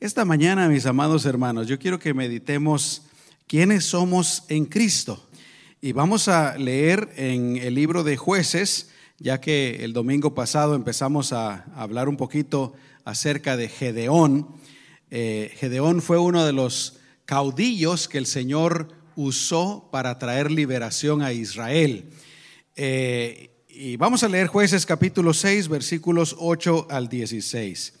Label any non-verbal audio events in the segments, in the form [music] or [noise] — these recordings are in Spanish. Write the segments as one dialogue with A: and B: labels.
A: Esta mañana, mis amados hermanos, yo quiero que meditemos quiénes somos en Cristo. Y vamos a leer en el libro de jueces, ya que el domingo pasado empezamos a hablar un poquito acerca de Gedeón. Eh, Gedeón fue uno de los caudillos que el Señor usó para traer liberación a Israel. Eh, y vamos a leer jueces capítulo 6, versículos 8 al 16.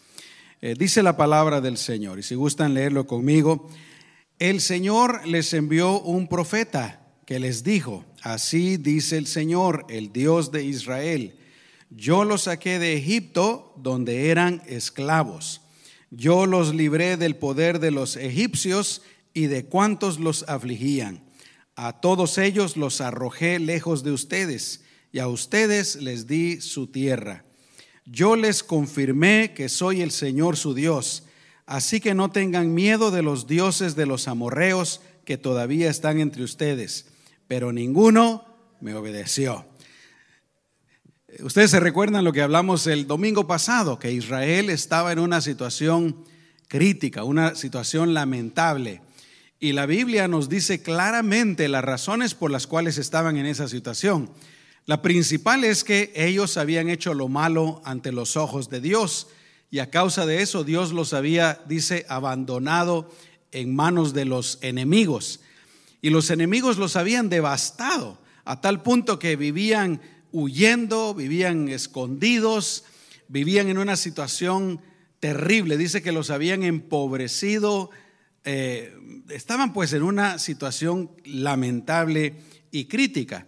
A: Eh, dice la palabra del Señor, y si gustan leerlo conmigo, el Señor les envió un profeta que les dijo, así dice el Señor, el Dios de Israel, yo los saqué de Egipto donde eran esclavos, yo los libré del poder de los egipcios y de cuantos los afligían. A todos ellos los arrojé lejos de ustedes, y a ustedes les di su tierra yo les confirmé que soy el Señor su Dios, así que no tengan miedo de los dioses de los amorreos que todavía están entre ustedes, pero ninguno me obedeció. Ustedes se recuerdan lo que hablamos el domingo pasado, que Israel estaba en una situación crítica, una situación lamentable. Y la Biblia nos dice claramente las razones por las cuales estaban en esa situación. La principal es que ellos habían hecho lo malo ante los ojos de Dios y a causa de eso Dios los había, dice, abandonado en manos de los enemigos. Y los enemigos los habían devastado a tal punto que vivían huyendo, vivían escondidos, vivían en una situación terrible. Dice que los habían empobrecido, eh, estaban pues en una situación lamentable y crítica.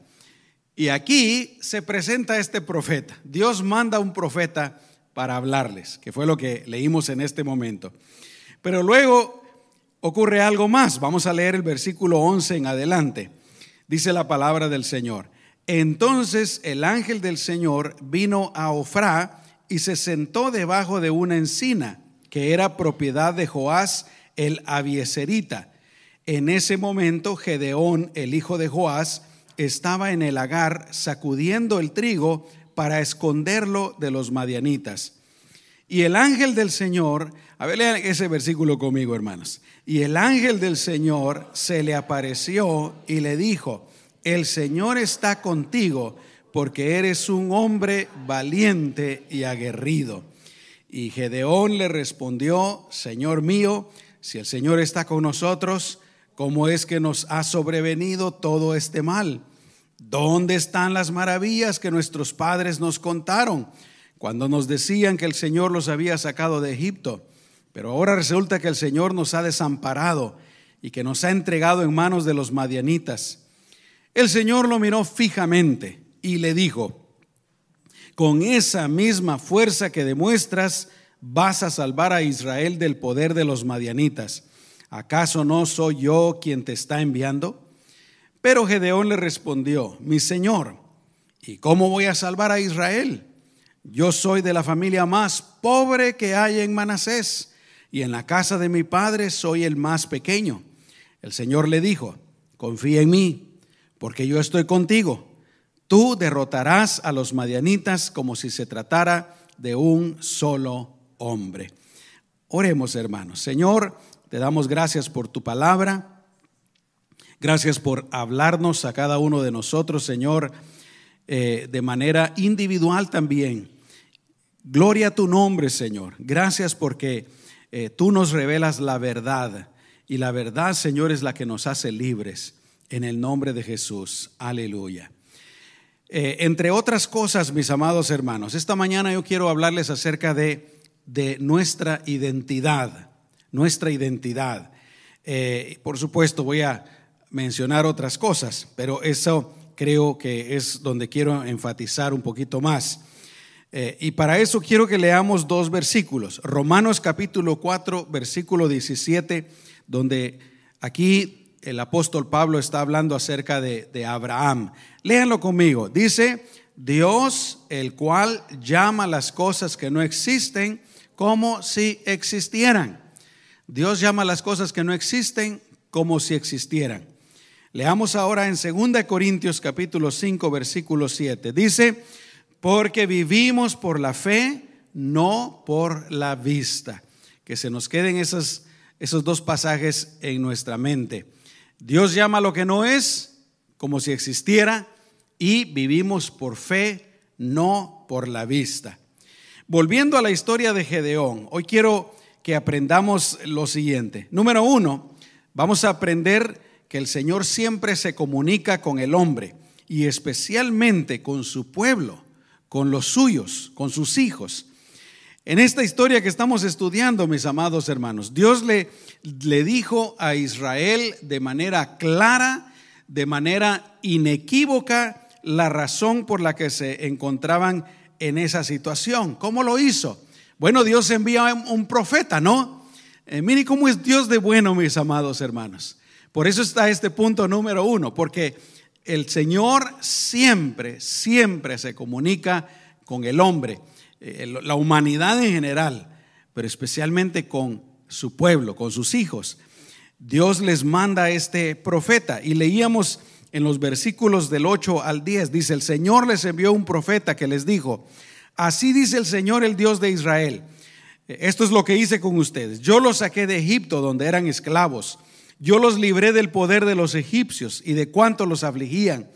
A: Y aquí se presenta este profeta. Dios manda un profeta para hablarles, que fue lo que leímos en este momento. Pero luego ocurre algo más. Vamos a leer el versículo 11 en adelante. Dice la palabra del Señor. Entonces el ángel del Señor vino a Ofrá y se sentó debajo de una encina que era propiedad de Joás el Abieserita. En ese momento Gedeón, el hijo de Joás, estaba en el agar sacudiendo el trigo para esconderlo de los madianitas. Y el ángel del Señor, a ver, lean ese versículo conmigo, hermanos. Y el ángel del Señor se le apareció y le dijo, el Señor está contigo porque eres un hombre valiente y aguerrido. Y Gedeón le respondió, Señor mío, si el Señor está con nosotros, ¿cómo es que nos ha sobrevenido todo este mal? ¿Dónde están las maravillas que nuestros padres nos contaron cuando nos decían que el Señor los había sacado de Egipto? Pero ahora resulta que el Señor nos ha desamparado y que nos ha entregado en manos de los madianitas. El Señor lo miró fijamente y le dijo, con esa misma fuerza que demuestras, vas a salvar a Israel del poder de los madianitas. ¿Acaso no soy yo quien te está enviando? Pero Gedeón le respondió, mi señor, ¿y cómo voy a salvar a Israel? Yo soy de la familia más pobre que hay en Manasés, y en la casa de mi padre soy el más pequeño. El Señor le dijo, confía en mí, porque yo estoy contigo. Tú derrotarás a los madianitas como si se tratara de un solo hombre. Oremos, hermanos. Señor, te damos gracias por tu palabra. Gracias por hablarnos a cada uno de nosotros, Señor, eh, de manera individual también. Gloria a tu nombre, Señor. Gracias porque eh, tú nos revelas la verdad. Y la verdad, Señor, es la que nos hace libres. En el nombre de Jesús. Aleluya. Eh, entre otras cosas, mis amados hermanos, esta mañana yo quiero hablarles acerca de, de nuestra identidad. Nuestra identidad. por supuesto, voy a mencionar otras cosas, pero eso creo que es donde quiero enfatizar un poquito más. Eh, y para eso quiero que leamos dos versículos. Romanos capítulo 4, versículo 17, donde aquí el apóstol Pablo está hablando acerca de, de Abraham. Léanlo conmigo. Dice, Dios, el cual llama las cosas que no existen como si existieran. Dios llama las cosas que no existen como si existieran. Leamos ahora en 2 Corintios capítulo 5 versículo 7. Dice, porque vivimos por la fe, no por la vista. que se nos queden esos, esos dos pasajes en nuestra mente. Dios llama lo que no es como si existiera y vivimos por fe, no por la vista. Volviendo a la historia de Gedeón, hoy quiero que aprendamos lo siguiente. Número uno, vamos a aprender que el Señor siempre se comunica con el hombre y especialmente con su pueblo, con los suyos, con sus hijos. En esta historia que estamos estudiando, mis amados hermanos, Dios le, le dijo a Israel de manera clara, de manera inequívoca, la razón por la que se encontraban en esa situación. ¿Cómo lo hizo? Bueno, Dios envía un profeta, ¿no? Eh, mire cómo es Dios de bueno, mis amados hermanos. Por eso está este punto número uno, porque el Señor siempre, siempre se comunica con el hombre, eh, la humanidad en general, pero especialmente con su pueblo, con sus hijos. Dios les manda a este profeta y leíamos en los versículos del 8 al 10, dice, el Señor les envió un profeta que les dijo, así dice el Señor, el Dios de Israel, esto es lo que hice con ustedes, yo los saqué de Egipto donde eran esclavos, yo los libré del poder de los egipcios y de cuánto los afligían.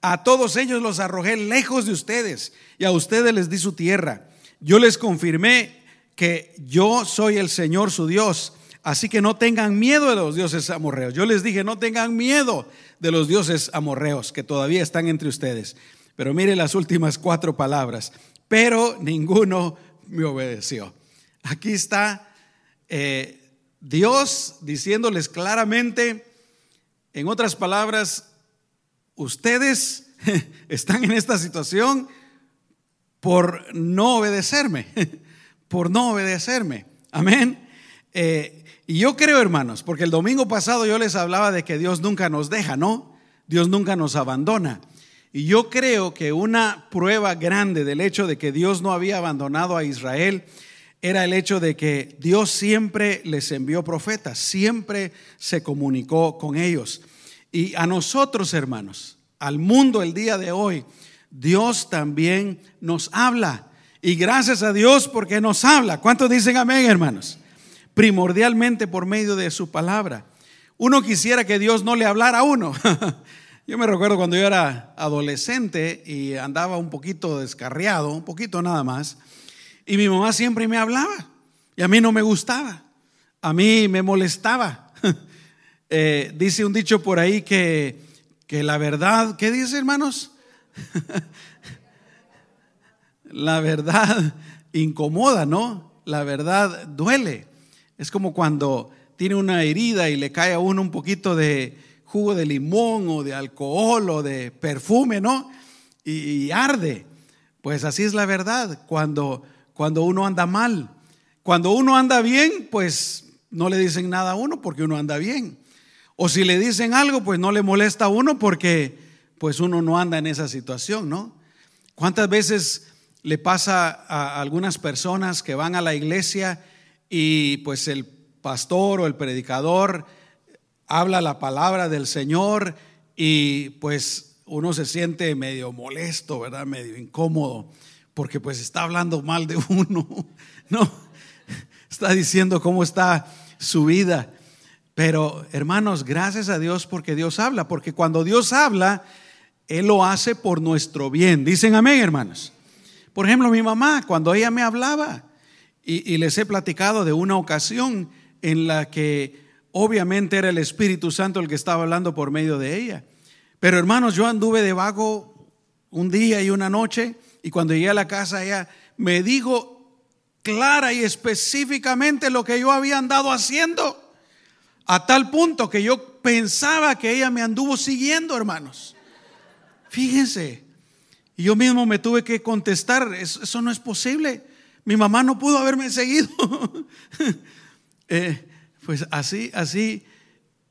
A: A todos ellos los arrojé lejos de ustedes y a ustedes les di su tierra. Yo les confirmé que yo soy el Señor su Dios Así que no tengan miedo de los dioses amorreos. Yo les dije, no tengan miedo de los dioses amorreos que todavía están entre ustedes. Pero mire las últimas cuatro palabras. Pero ninguno me obedeció. Aquí está eh, Dios diciéndoles claramente, en otras palabras, ustedes [laughs] están en esta situación por no obedecerme, [laughs] por no obedecerme. Amén. Eh, y yo creo, hermanos, porque el domingo pasado yo les hablaba de que Dios nunca nos deja, ¿no? Dios nunca nos abandona. Y yo creo que una prueba grande del hecho de que Dios no había abandonado a Israel era el hecho de que Dios siempre les envió profetas, siempre se comunicó con ellos. Y a nosotros, hermanos, al mundo el día de hoy, Dios también nos habla. Y gracias a Dios porque nos habla. ¿Cuántos dicen amén, hermanos? primordialmente por medio de su palabra. Uno quisiera que Dios no le hablara a uno. [laughs] Yo me recuerdo cuando yo era adolescente y andaba un poquito descarriado, un poquito nada más, y mi mamá siempre me hablaba y a mí no me gustaba, a mí me molestaba. [laughs] Eh, dice un dicho por ahí que, que la verdad, ¿qué dice hermanos? [laughs] la verdad incomoda, ¿no? La verdad duele. Es como cuando tiene una herida y le cae a uno un poquito de jugo de limón o de alcohol o de perfume, ¿no? Y, arde. Pues así es la verdad cuando, cuando uno anda mal. Cuando uno anda bien, pues no le dicen nada a uno porque uno anda bien. O si le dicen algo, pues no le molesta a uno porque pues uno no anda en esa situación, ¿no? ¿Cuántas veces le pasa a algunas personas que van a la iglesia y pues el pastor o el predicador habla la palabra del Señor y pues uno se siente medio molesto, ¿verdad? Medio incómodo, porque pues está hablando mal de uno, [laughs] ¿no? Está diciendo cómo está su vida. Pero hermanos, gracias a Dios porque Dios habla, porque cuando Dios habla, Él lo hace por nuestro bien. Dicen amén, hermanos. Por ejemplo, mi mamá, cuando ella me hablaba, y, les he platicado de una ocasión en la que obviamente era el Espíritu Santo el que estaba hablando por medio de ella. Pero hermanos, yo anduve de un día y una noche y cuando llegué a la casa ella me dijo clara y específicamente lo que yo había andado haciendo, a tal punto que yo pensaba que ella me anduvo siguiendo, hermanos. Fíjense, y yo mismo me tuve que contestar, eso no es posible. Mi mamá no pudo haberme seguido. [laughs] Eh, pues así, así.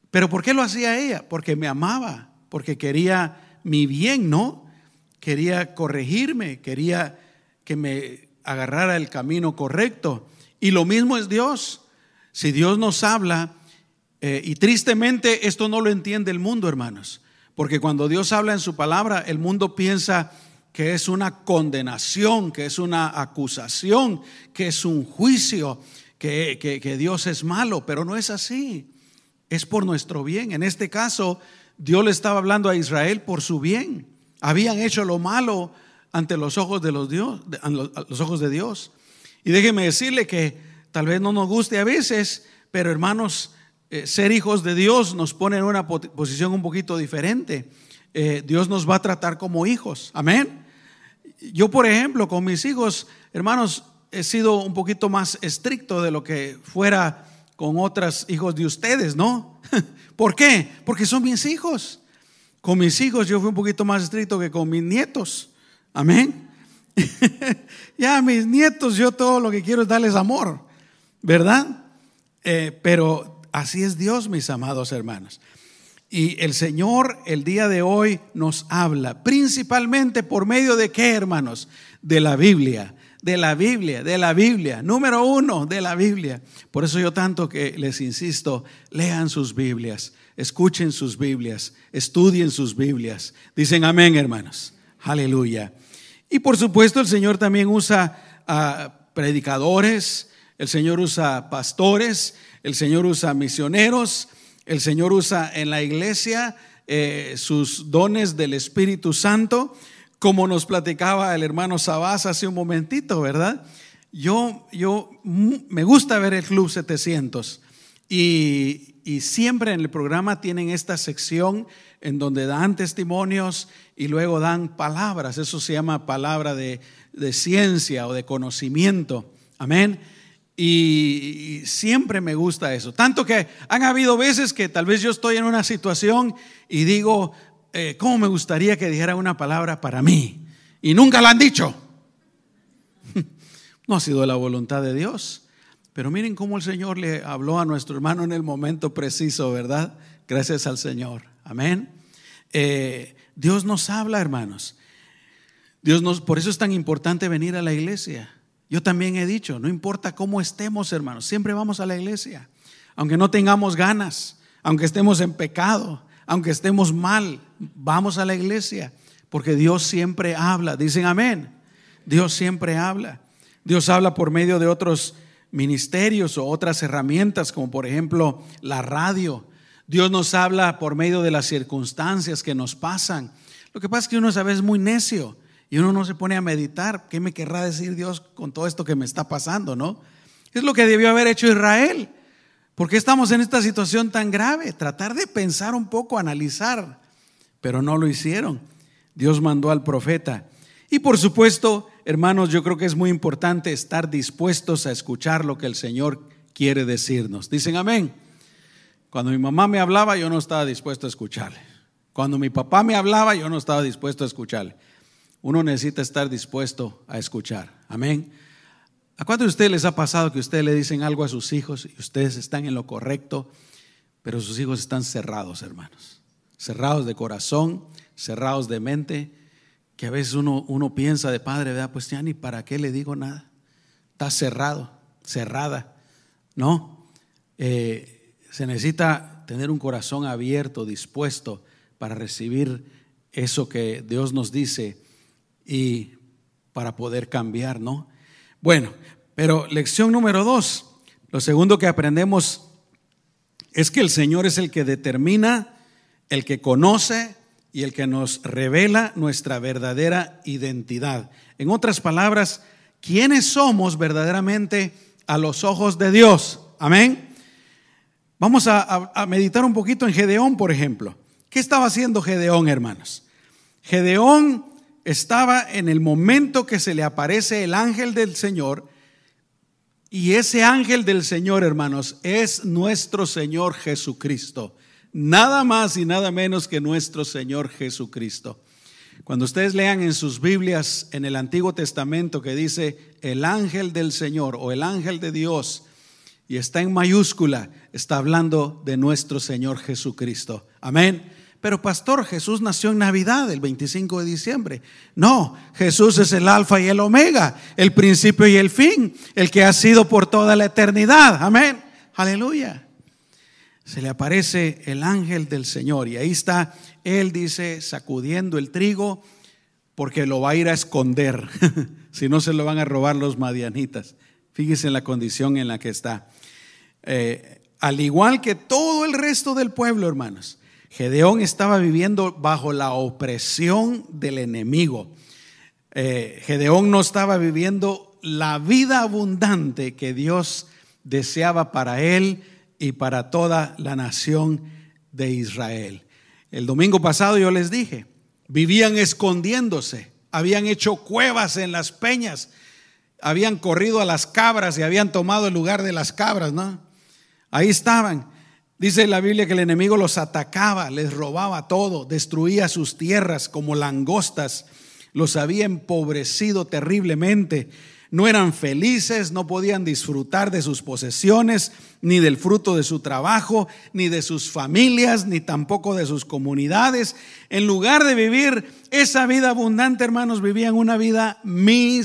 A: Pero ¿por qué lo hacía ella? Porque me amaba, porque quería mi bien, ¿no? Quería corregirme, quería que me agarrara el camino correcto. Y lo mismo es Dios. Si Dios nos habla, eh, y tristemente esto no lo entiende el mundo, hermanos, porque cuando Dios habla en su palabra, el mundo piensa que es una condenación, que es una acusación, que es un juicio, que, que Dios es malo, pero no es así. Es por nuestro bien. En este caso, Dios le estaba hablando a Israel por su bien. Habían hecho lo malo ante los ojos de los, Dios, los ojos de Dios. Y déjeme decirle que tal vez no nos guste a veces, pero hermanos, eh, ser hijos de Dios nos pone en una posición un poquito diferente. Eh, Dios nos va a tratar como hijos. Amén. Yo, por ejemplo, con mis hijos, hermanos, he sido un poquito más estricto de lo que fuera con otros hijos de ustedes, ¿no? [laughs] ¿Por qué? Porque son mis hijos. Con mis hijos yo fui un poquito más estricto que con mis nietos. Amén. [laughs] ya mis nietos, yo todo lo que quiero es darles amor, ¿verdad? Eh, pero así es Dios, mis amados hermanos. Y el Señor el día de hoy nos habla principalmente por medio de qué, hermanos? De la Biblia, de la Biblia, de la Biblia. Número uno, de la Biblia. Por eso yo tanto que les insisto, lean sus Biblias, escuchen sus Biblias, estudien sus Biblias. Dicen amén, hermanos. Aleluya. Y por supuesto el Señor también usa a predicadores, el Señor usa pastores, el Señor usa misioneros, el Señor usa en la iglesia eh, sus dones del Espíritu Santo, como nos platicaba el hermano Sabás hace un momentito, ¿verdad? Yo, yo me gusta ver el Club 700 y, y siempre en el programa tienen esta sección en donde dan testimonios y luego dan palabras. Eso se llama palabra de, ciencia o de conocimiento. Amén. Y, siempre me gusta eso. Tanto que han habido veces que tal vez yo estoy en una situación y digo, eh, ¿cómo me gustaría que dijera una palabra para mí? Y nunca la han dicho. [laughs] No ha sido la voluntad de Dios. Pero miren cómo el Señor le habló a nuestro hermano en el momento preciso, ¿verdad? Gracias al Señor. Amén. Eh, Dios nos habla, hermanos. Dios nos, por eso es tan importante venir a la iglesia. Yo también he dicho, no importa cómo estemos, hermanos, siempre vamos a la iglesia. Aunque no tengamos ganas, aunque estemos en pecado, aunque estemos mal, vamos a la iglesia. Porque Dios siempre habla. Dicen amén. Dios siempre habla. Dios habla por medio de otros ministerios o otras herramientas, como por ejemplo la radio. Dios nos habla por medio de las circunstancias que nos pasan. Lo que pasa es que uno a veces es muy necio y uno no se pone a meditar. ¿Qué me querrá decir Dios con todo esto que me está pasando? ¿No? Es lo que debió haber hecho Israel. ¿Por qué estamos en esta situación tan grave? Tratar de pensar un poco, analizar, pero no lo hicieron. Dios mandó al profeta. Y por supuesto, hermanos, yo creo que es muy importante estar dispuestos a escuchar lo que el Señor quiere decirnos. Dicen amén. Cuando mi mamá me hablaba, yo no estaba dispuesto a escucharle. Cuando mi papá me hablaba, yo no estaba dispuesto a escucharle. Uno necesita estar dispuesto a escuchar. Amén. ¿A cuántos de ustedes les ha pasado que ustedes le dicen algo a sus hijos y ustedes están en lo correcto, pero sus hijos están cerrados, hermanos? Cerrados de corazón, cerrados de mente, que a veces uno, uno piensa de padre, ¿verdad? Pues ya ni para qué le digo nada. Está cerrado, cerrada. ¿No? Eh, se necesita tener un corazón abierto, dispuesto para recibir eso que Dios nos dice y para poder cambiar, ¿no? Bueno, pero lección número dos, lo segundo que aprendemos es que el Señor es el que determina, el que conoce y el que nos revela nuestra verdadera identidad. En otras palabras, ¿quiénes somos verdaderamente a los ojos de Dios? Amén. Vamos a, meditar un poquito en Gedeón, por ejemplo. ¿Qué estaba haciendo Gedeón, hermanos? Gedeón estaba en el momento que se le aparece el ángel del Señor. Y ese ángel del Señor, hermanos, es nuestro Señor Jesucristo. Nada más y nada menos que nuestro Señor Jesucristo. Cuando ustedes lean en sus Biblias en el Antiguo Testamento que dice el ángel del Señor o el ángel de Dios, y está en mayúscula, está hablando de nuestro Señor Jesucristo. Amén. Pero pastor, Jesús nació en Navidad, el 25 de diciembre. No, Jesús es el alfa y el omega, el principio y el fin, el que ha sido por toda la eternidad. Amén. Aleluya. Se le aparece el ángel del Señor y ahí está, él dice, sacudiendo el trigo porque lo va a ir a esconder, [laughs] si no se lo van a robar los madianitas. Fíjese en la condición en la que está. Eh, al igual que todo el resto del pueblo, hermanos, Gedeón estaba viviendo bajo la opresión del enemigo. Eh, Gedeón no estaba viviendo la vida abundante que Dios deseaba para él y para toda la nación de Israel. El domingo pasado yo les dije, vivían escondiéndose, habían hecho cuevas en las peñas, habían corrido a las cabras y habían tomado el lugar de las cabras, ¿no? Ahí estaban. Dice la Biblia que el enemigo los atacaba, les robaba todo, destruía sus tierras como langostas, los había empobrecido terriblemente no eran felices, no podían disfrutar de sus posesiones, ni del fruto de su trabajo, ni de sus familias, ni tampoco de sus comunidades. En lugar de vivir esa vida abundante, hermanos, vivían una vida miserable,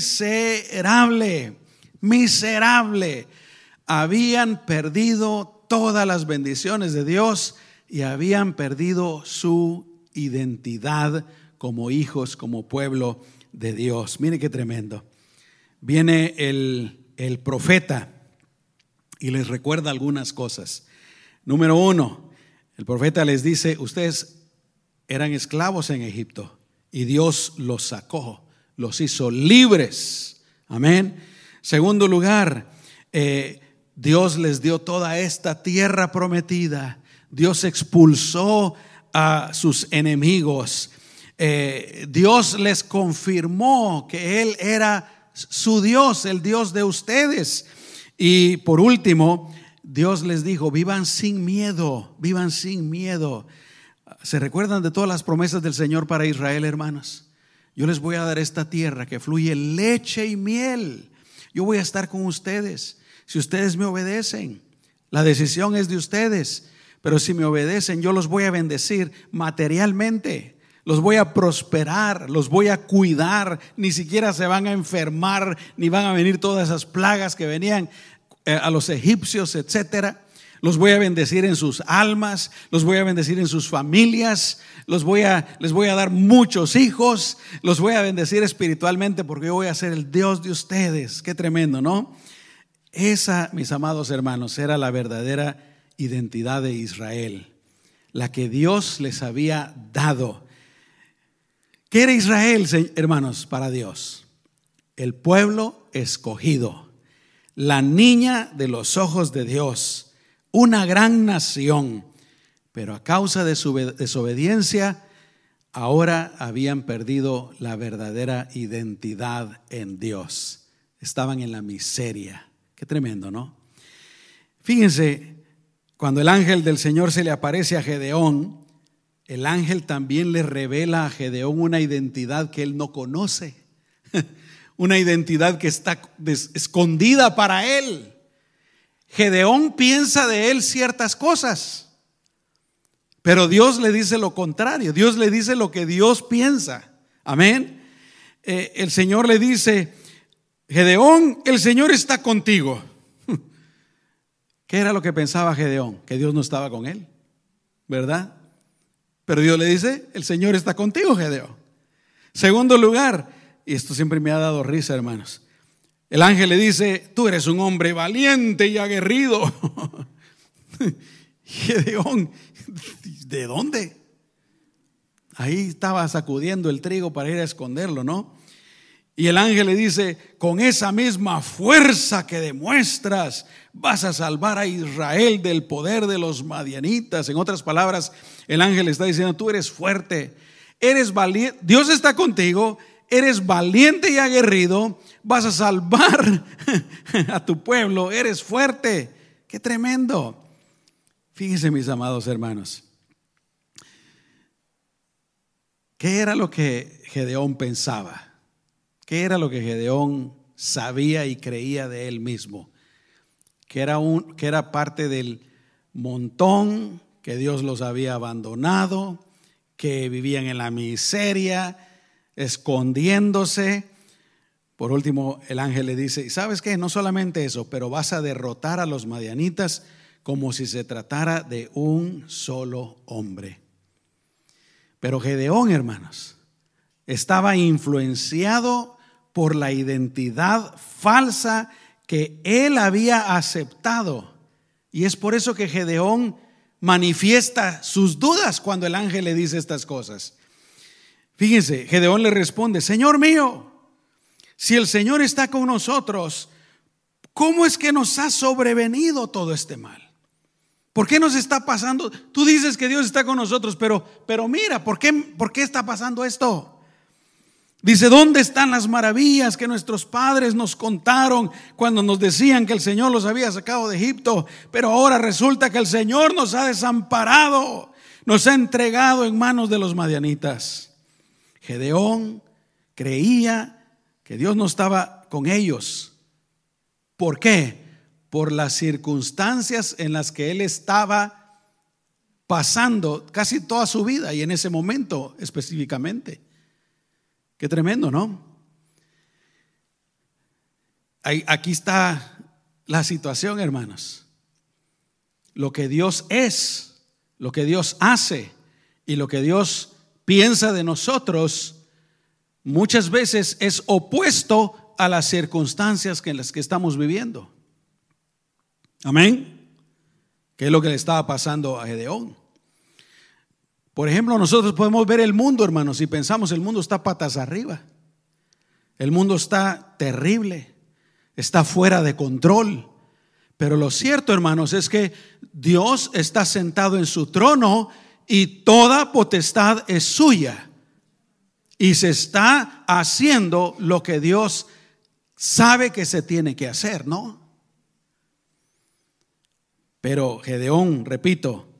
A: miserable. Habían perdido todas las bendiciones de Dios y habían perdido su identidad como hijos, como pueblo de Dios. Mire qué tremendo viene el, profeta y les recuerda algunas cosas. Número uno, el profeta les dice, ustedes eran esclavos en Egipto y Dios los sacó, los hizo libres. Amén. Segundo lugar, eh, Dios les dio toda esta tierra prometida. Dios expulsó a sus enemigos. Eh, Dios les confirmó que Él era su Dios, el Dios de ustedes. Y por último, Dios les dijo, vivan sin miedo, vivan sin miedo. ¿Se recuerdan de todas las promesas del Señor para Israel, hermanos? Yo les voy a dar esta tierra que fluye leche y miel. Yo voy a estar con ustedes. Si ustedes me obedecen, la decisión es de ustedes. Pero si me obedecen, yo los voy a bendecir materialmente los voy a prosperar, los voy a cuidar, ni siquiera se van a enfermar, ni van a venir todas esas plagas que venían eh, a los egipcios, etcétera. Los voy a bendecir en sus almas, los voy a bendecir en sus familias, los voy a, les voy a dar muchos hijos, los voy a bendecir espiritualmente porque yo voy a ser el Dios de ustedes. Qué tremendo, ¿no? Esa, mis amados hermanos, era la verdadera identidad de Israel, la que Dios les había dado ¿Qué era Israel, hermanos, para Dios? El pueblo escogido, la niña de los ojos de Dios, una gran nación, pero a causa de su desobediencia, ahora habían perdido la verdadera identidad en Dios. Estaban en la miseria. Tremendo, ¿no? Fíjense, cuando el ángel del Señor se le aparece a Gedeón, el ángel también le revela a Gedeón una identidad que él no conoce, [laughs] una identidad que está escondida para él. Gedeón piensa de él ciertas cosas, pero Dios le dice lo contrario, Dios le dice lo que Dios piensa. Amén. Eh, el Señor le dice, Gedeón, el Señor está contigo. [laughs] ¿Qué era lo que pensaba Gedeón? Que Dios no estaba con él, ¿verdad? Pero Dios le dice, el Señor está contigo, Gedeón. Segundo lugar, y esto siempre me ha dado risa, hermanos. El ángel le dice, tú eres un hombre valiente y aguerrido. [laughs] Gedeón, ¿de dónde? Ahí estaba sacudiendo el trigo para ir a esconderlo, ¿no? Y el ángel le dice, con esa misma fuerza que demuestras, vas a salvar a Israel del poder de los madianitas. En otras palabras, el ángel está diciendo, tú eres fuerte, eres valiente, Dios está contigo, eres valiente y aguerrido, vas a salvar [laughs] a tu pueblo, eres fuerte. Qué tremendo. Fíjense mis amados hermanos. ¿Qué era lo que Gedeón pensaba? ¿Qué era lo que Gedeón sabía y creía de él mismo? Que era, un, que era parte del montón, que Dios los había abandonado, que vivían en la miseria, escondiéndose. Por último, el ángel le dice, ¿sabes qué? No solamente eso, pero vas a derrotar a los madianitas como si se tratara de un solo hombre. Pero Gedeón, hermanos, estaba influenciado por la identidad falsa que él había aceptado. Y es por eso que Gedeón manifiesta sus dudas cuando el ángel le dice estas cosas. Fíjense, Gedeón le responde, Señor mío, si el Señor está con nosotros, ¿cómo es que nos ha sobrevenido todo este mal? ¿Por qué nos está pasando? Tú dices que Dios está con nosotros, pero, pero mira, ¿por qué, ¿por qué está pasando esto? Dice, ¿dónde están las maravillas que nuestros padres nos contaron cuando nos decían que el Señor los había sacado de Egipto? Pero ahora resulta que el Señor nos ha desamparado, nos ha entregado en manos de los madianitas. Gedeón creía que Dios no estaba con ellos. ¿Por qué? Por las circunstancias en las que él estaba pasando casi toda su vida y en ese momento específicamente. Qué tremendo, ¿no? Aquí está la situación, hermanos. Lo que Dios es, lo que Dios hace y lo que Dios piensa de nosotros muchas veces es opuesto a las circunstancias en las que estamos viviendo. Amén. ¿Qué es lo que le estaba pasando a Gedeón? Por ejemplo, nosotros podemos ver el mundo, hermanos, y pensamos el mundo está patas arriba. El mundo está terrible, está fuera de control. Pero lo cierto, hermanos, es que Dios está sentado en su trono y toda potestad es suya. Y se está haciendo lo que Dios sabe que se tiene que hacer, ¿no? Pero Gedeón, repito,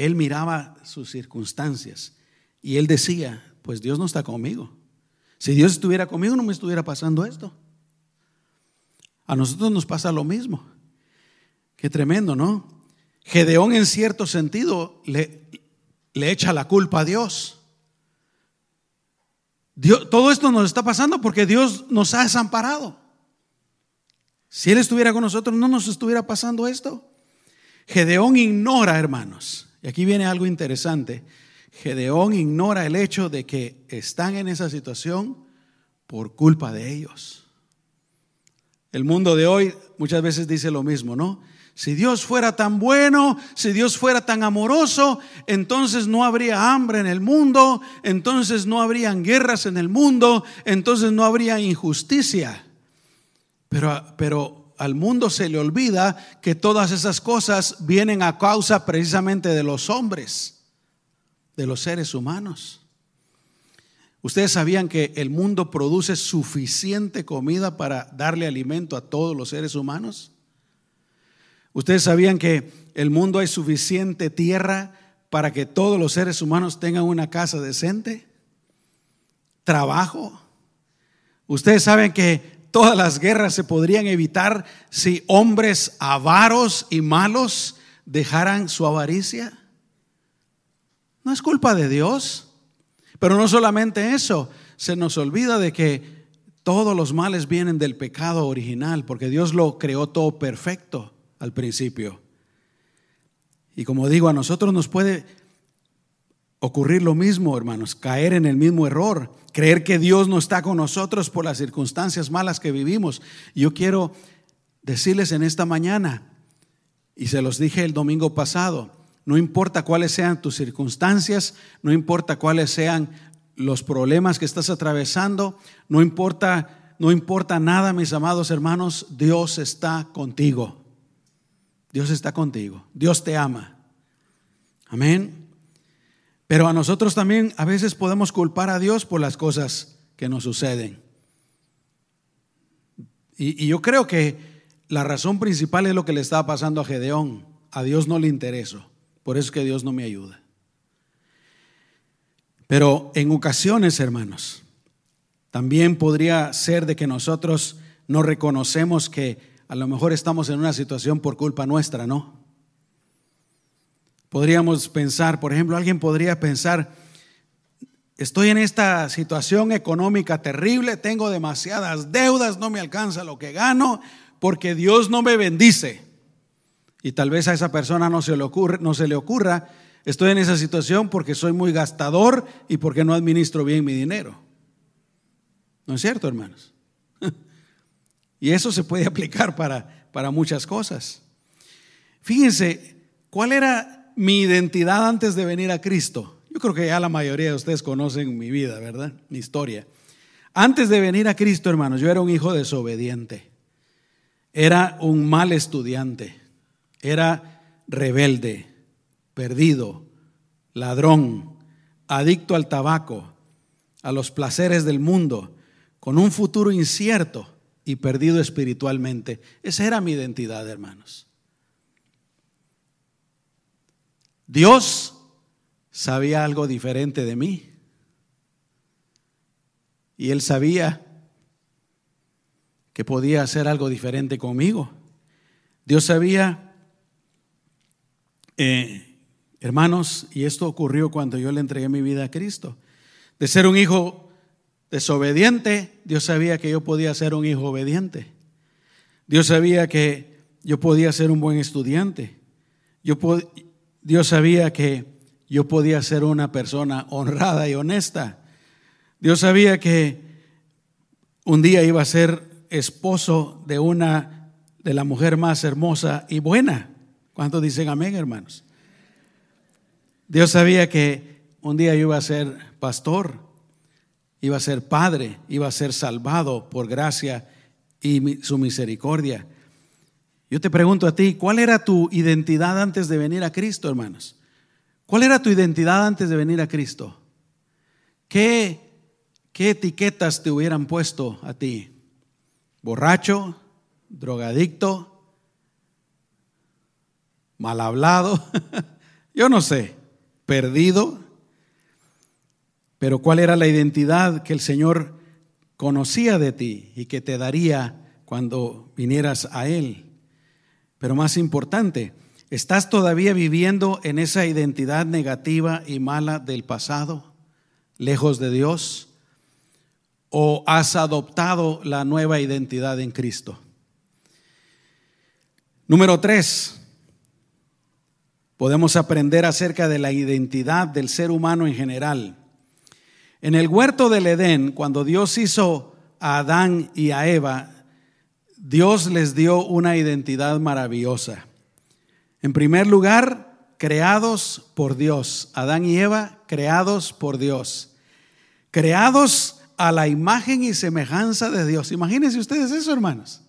A: él miraba sus circunstancias y él decía, pues Dios no está conmigo. Si Dios estuviera conmigo no me estuviera pasando esto. A nosotros nos pasa lo mismo. Qué tremendo, ¿no? Gedeón en cierto sentido le, le echa la culpa a Dios. Dios. Todo esto nos está pasando porque Dios nos ha desamparado. Si Él estuviera con nosotros no nos estuviera pasando esto. Gedeón ignora, hermanos, y aquí viene algo interesante. Gedeón ignora el hecho de que están en esa situación por culpa de ellos. El mundo de hoy muchas veces dice lo mismo, ¿no? Si Dios fuera tan bueno, si Dios fuera tan amoroso, entonces no habría hambre en el mundo, entonces no habrían guerras en el mundo, entonces no habría injusticia. Pero, pero al mundo se le olvida que todas esas cosas vienen a causa precisamente de los hombres, de los seres humanos. Ustedes sabían que el mundo produce suficiente comida para darle alimento a todos los seres humanos. Ustedes sabían que el mundo hay suficiente tierra para que todos los seres humanos tengan una casa decente, trabajo. Ustedes saben que todas las guerras se podrían evitar si hombres avaros y malos dejaran su avaricia. No es culpa de Dios. Pero no solamente eso, se nos olvida de que todos los males vienen del pecado original, porque Dios lo creó todo perfecto al principio. Y como digo, a nosotros nos puede ocurrir lo mismo, hermanos, caer en el mismo error, creer que Dios no está con nosotros por las circunstancias malas que vivimos. Yo quiero decirles en esta mañana, y se los dije el domingo pasado, no importa cuáles sean tus circunstancias, no importa cuáles sean los problemas que estás atravesando, no importa, no importa nada, mis amados hermanos, Dios está contigo. Dios está contigo. Dios te ama. Amén. Pero a nosotros también a veces podemos culpar a Dios por las cosas que nos suceden. Y, yo creo que la razón principal es lo que le estaba pasando a Gedeón. A Dios no le interesó. Por eso es que Dios no me ayuda. Pero en ocasiones, hermanos, también podría ser de que nosotros no reconocemos que a lo mejor estamos en una situación por culpa nuestra, ¿no? Podríamos pensar, por ejemplo, alguien podría pensar, estoy en esta situación económica terrible, tengo demasiadas deudas, no me alcanza lo que gano, porque Dios no me bendice. Y tal vez a esa persona no se le ocurre, no se le ocurra, estoy en esa situación porque soy muy gastador y porque no administro bien mi dinero. ¿No es cierto, hermanos? [laughs] Y eso se puede [laughs] aplicar para, para muchas cosas. Fíjense, ¿cuál era mi identidad antes de venir a Cristo? Yo creo que ya la mayoría de ustedes conocen mi vida, ¿verdad? Mi historia. Antes de venir a Cristo, hermanos, yo era un hijo desobediente. Era un mal estudiante. Era rebelde, perdido, ladrón, adicto al tabaco, a los placeres del mundo, con un futuro incierto y perdido espiritualmente. Esa era mi identidad, hermanos. Dios sabía algo diferente de mí. Y él sabía que podía hacer algo diferente conmigo. Dios sabía, eh, hermanos, y esto ocurrió cuando yo le entregué mi vida a Cristo. De ser un hijo desobediente, Dios sabía que yo podía ser un hijo obediente. Dios sabía que yo podía ser un buen estudiante. Yo, Dios sabía que yo podía ser una persona honrada y honesta. Dios sabía que un día iba a ser esposo de una de la mujer más hermosa y buena. ¿Cuántos dicen amén, hermanos? Dios sabía que un día yo iba a ser pastor, iba a ser padre, iba a ser salvado por gracia y su misericordia. Yo te pregunto a ti, ¿cuál era tu identidad antes de venir a Cristo, hermanos? ¿Cuál era tu identidad antes de venir a Cristo? ¿Qué, qué etiquetas te hubieran puesto a ti? ¿Borracho? ¿Drogadicto? ¿Mal hablado? [laughs] Yo no sé. ¿Perdido? Pero ¿cuál era la identidad que el Señor conocía de ti y que te daría cuando vinieras a Él? Pero más importante, ¿estás todavía viviendo en esa identidad negativa y mala del pasado, lejos de Dios? ¿O has adoptado la nueva identidad en Cristo? Número tres, podemos aprender acerca de la identidad del ser humano en general. En el huerto del Edén, cuando Dios hizo a Adán y a Eva, Dios les dio una identidad maravillosa. En primer lugar, creados por Dios. Adán y Eva, creados por Dios. Creados a la imagen y semejanza de Dios. Imagínense ustedes eso, hermanos.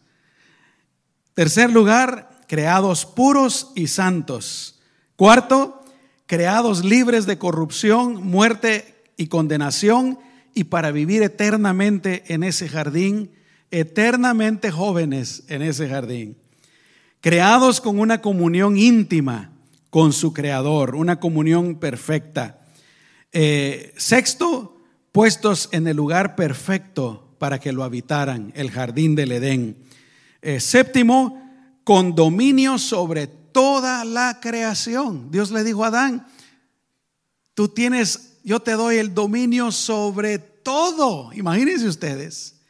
A: Tercer lugar, creados puros y santos. Cuarto, creados libres de corrupción, muerte y condenación y para vivir eternamente en ese jardín eternamente jóvenes en ese jardín, creados con una comunión íntima con su creador, una comunión perfecta. Eh, sexto, puestos en el lugar perfecto para que lo habitaran, el jardín del Edén. Eh, séptimo, con dominio sobre toda la creación. Dios le dijo a Adán, tú tienes, yo te doy el dominio sobre todo. Imagínense ustedes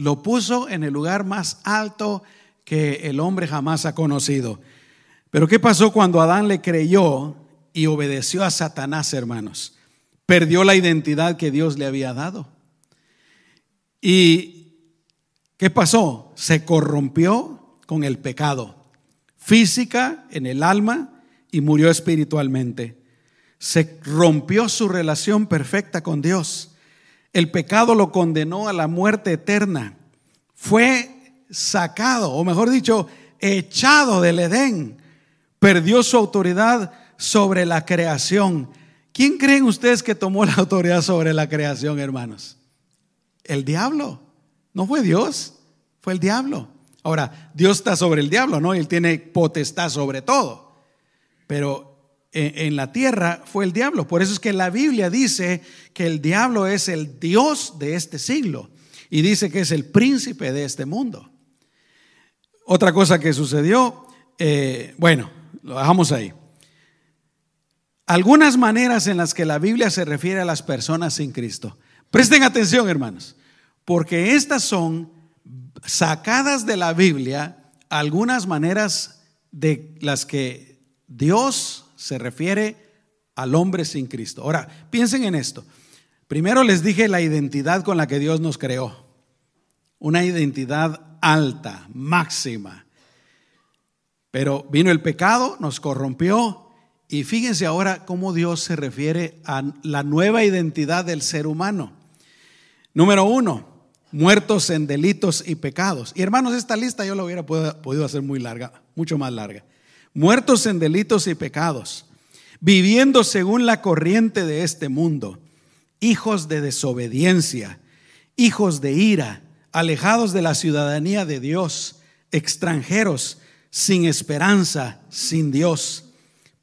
A: lo puso en el lugar más alto que el hombre jamás ha conocido. Pero ¿qué pasó cuando Adán le creyó y obedeció a Satanás, hermanos? Perdió la identidad que Dios le había dado. ¿Y qué pasó? Se corrompió con el pecado, física en el alma y murió espiritualmente. Se rompió su relación perfecta con Dios. El pecado lo condenó a la muerte eterna. Fue sacado, o mejor dicho, echado del Edén. Perdió su autoridad sobre la creación. ¿Quién creen ustedes que tomó la autoridad sobre la creación, hermanos? El diablo. No fue Dios, fue el diablo. Ahora, Dios está sobre el diablo, ¿no? Él tiene potestad sobre todo. Pero en la tierra fue el diablo. Por eso es que la Biblia dice que el diablo es el Dios de este siglo y dice que es el príncipe de este mundo. Otra cosa que sucedió, eh, bueno, lo dejamos ahí. Algunas maneras en las que la Biblia se refiere a las personas sin Cristo. Presten atención, hermanos, porque estas son sacadas de la Biblia algunas maneras de las que Dios se refiere al hombre sin Cristo. Ahora, piensen en esto. Primero les dije la identidad con la que Dios nos creó. Una identidad alta, máxima. Pero vino el pecado, nos corrompió y fíjense ahora cómo Dios se refiere a la nueva identidad del ser humano. Número uno, muertos en delitos y pecados. Y hermanos, esta lista yo la hubiera podido hacer muy larga, mucho más larga. Muertos en delitos y pecados, viviendo según la corriente de este mundo, hijos de desobediencia, hijos de ira, alejados de la ciudadanía de Dios, extranjeros, sin esperanza, sin Dios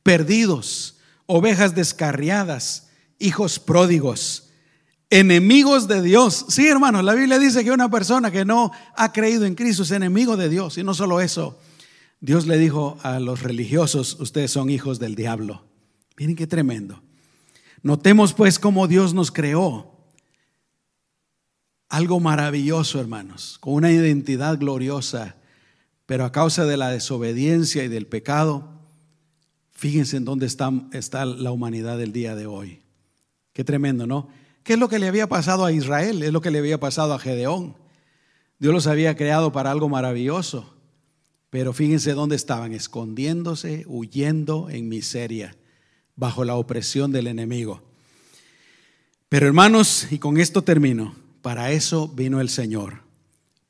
A: perdidos, ovejas descarriadas, hijos pródigos, enemigos de Dios. Sí, hermanos, la Biblia dice que una persona que no ha creído en Cristo es enemigo de Dios. Y no solo eso, Dios le dijo a los religiosos, ustedes son hijos del diablo. Miren qué tremendo. Notemos pues cómo Dios nos creó. Algo maravilloso, hermanos, con una identidad gloriosa, pero a causa de la desobediencia y del pecado, Fíjense en dónde está, está la humanidad del día de hoy. Qué tremendo, ¿no? ¿Qué es lo que le había pasado a Israel? Es lo que le había pasado a Gedeón. Dios los había creado para algo maravilloso. Pero fíjense dónde estaban, escondiéndose, huyendo en miseria, bajo la opresión del enemigo. Pero hermanos, y con esto termino, para eso vino el Señor,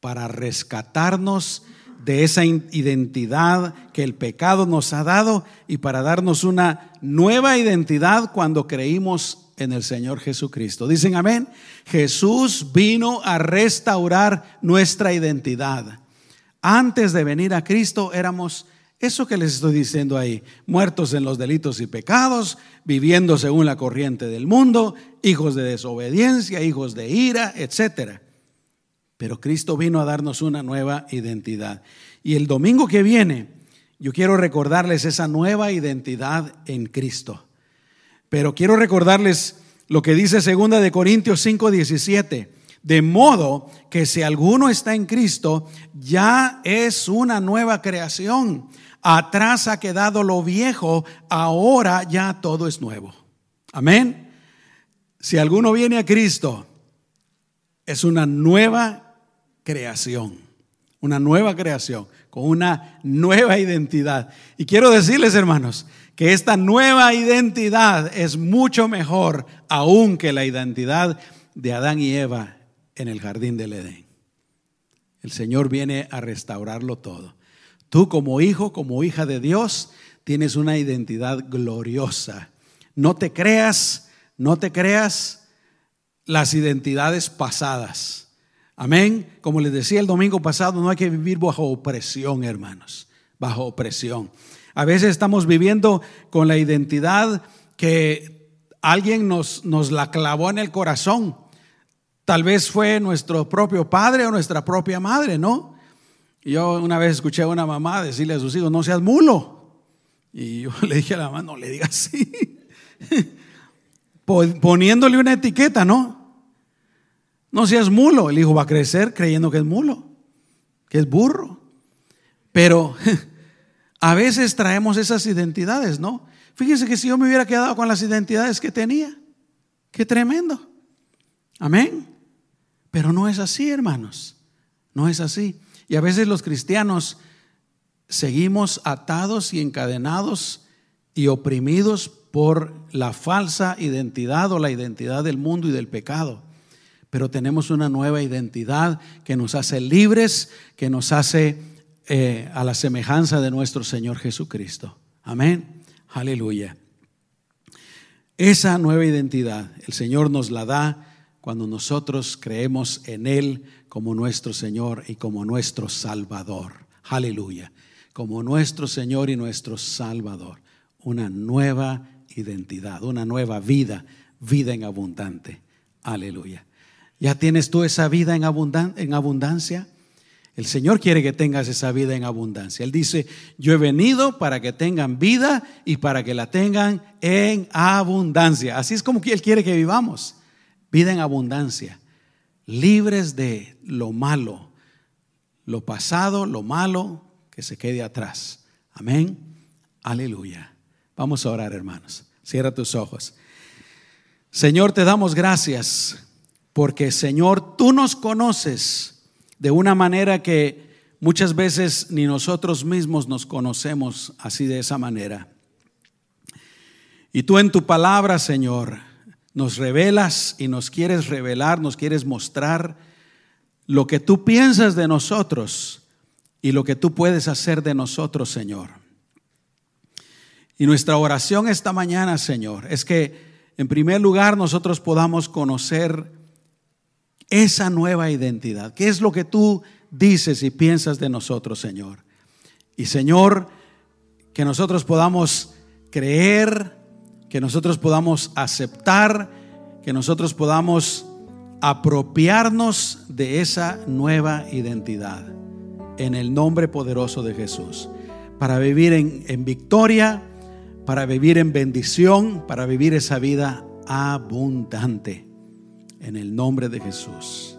A: para rescatarnos de esa identidad que el pecado nos ha dado y para darnos una nueva identidad cuando creímos en el Señor Jesucristo. Dicen amén. Jesús vino a restaurar nuestra identidad. Antes de venir a Cristo éramos eso que les estoy diciendo ahí, muertos en los delitos y pecados, viviendo según la corriente del mundo, hijos de desobediencia, hijos de ira, etcétera. Pero Cristo vino a darnos una nueva identidad. Y el domingo que viene, yo quiero recordarles esa nueva identidad en Cristo. Pero quiero recordarles lo que dice segunda de Corintios 5:17, de modo que si alguno está en Cristo, ya es una nueva creación. Atrás ha quedado lo viejo, ahora ya todo es nuevo. Amén. Si alguno viene a Cristo, es una nueva creación, una nueva creación, con una nueva identidad. Y quiero decirles, hermanos, que esta nueva identidad es mucho mejor aún que la identidad de Adán y Eva en el jardín del Edén. El Señor viene a restaurarlo todo. Tú como hijo, como hija de Dios, tienes una identidad gloriosa. No te creas, no te creas las identidades pasadas. Amén. Como les decía el domingo pasado, no hay que vivir bajo opresión, hermanos, bajo opresión. A veces estamos viviendo con la identidad que alguien nos, nos la clavó en el corazón. Tal vez fue nuestro propio padre o nuestra propia madre, ¿no? Yo una vez escuché a una mamá decirle a sus hijos, no seas mulo. Y yo [laughs] le dije a la mamá, no le digas así. [laughs] Poniéndole una etiqueta, ¿no? No seas mulo. El hijo va a crecer creyendo que es mulo, que es burro. Pero [laughs] a veces traemos esas identidades, ¿no? Fíjense que si yo me hubiera quedado con las identidades que tenía, qué tremendo. Amén. Pero no es así, hermanos. No es así. Y a veces los cristianos seguimos atados y encadenados y oprimidos por la falsa identidad o la identidad del mundo y del pecado pero tenemos una nueva identidad que nos hace libres, que nos hace eh, a la semejanza de nuestro Señor Jesucristo. Amén. Aleluya. Esa nueva identidad el Señor nos la da cuando nosotros creemos en Él como nuestro Señor y como nuestro Salvador. Aleluya. Como nuestro Señor y nuestro Salvador. Una nueva identidad, una nueva vida, vida en abundante. Aleluya. ¿Ya tienes tú esa vida en, abundancia? El Señor quiere que tengas esa vida en abundancia. Él dice, yo he venido para que tengan vida y para que la tengan en abundancia. Así es como Él quiere que vivamos. Vida en abundancia. Libres de lo malo. Lo pasado, lo malo, que se quede atrás. Amén. Aleluya. Vamos a orar, hermanos. Cierra tus ojos. Señor, te damos gracias porque Señor, tú nos conoces de una manera que muchas veces ni nosotros mismos nos conocemos así de esa manera. Y tú en tu palabra, Señor, nos revelas y nos quieres revelar, nos quieres mostrar lo que tú piensas de nosotros y lo que tú puedes hacer de nosotros, Señor. Y nuestra oración esta mañana, Señor, es que en primer lugar nosotros podamos conocer esa nueva identidad. ¿Qué es lo que tú dices y piensas de nosotros, Señor? Y Señor, que nosotros podamos creer, que nosotros podamos aceptar, que nosotros podamos apropiarnos de esa nueva identidad. En el nombre poderoso de Jesús, para vivir en, en victoria, para vivir en bendición, para vivir esa vida abundante, en el nombre de Jesús.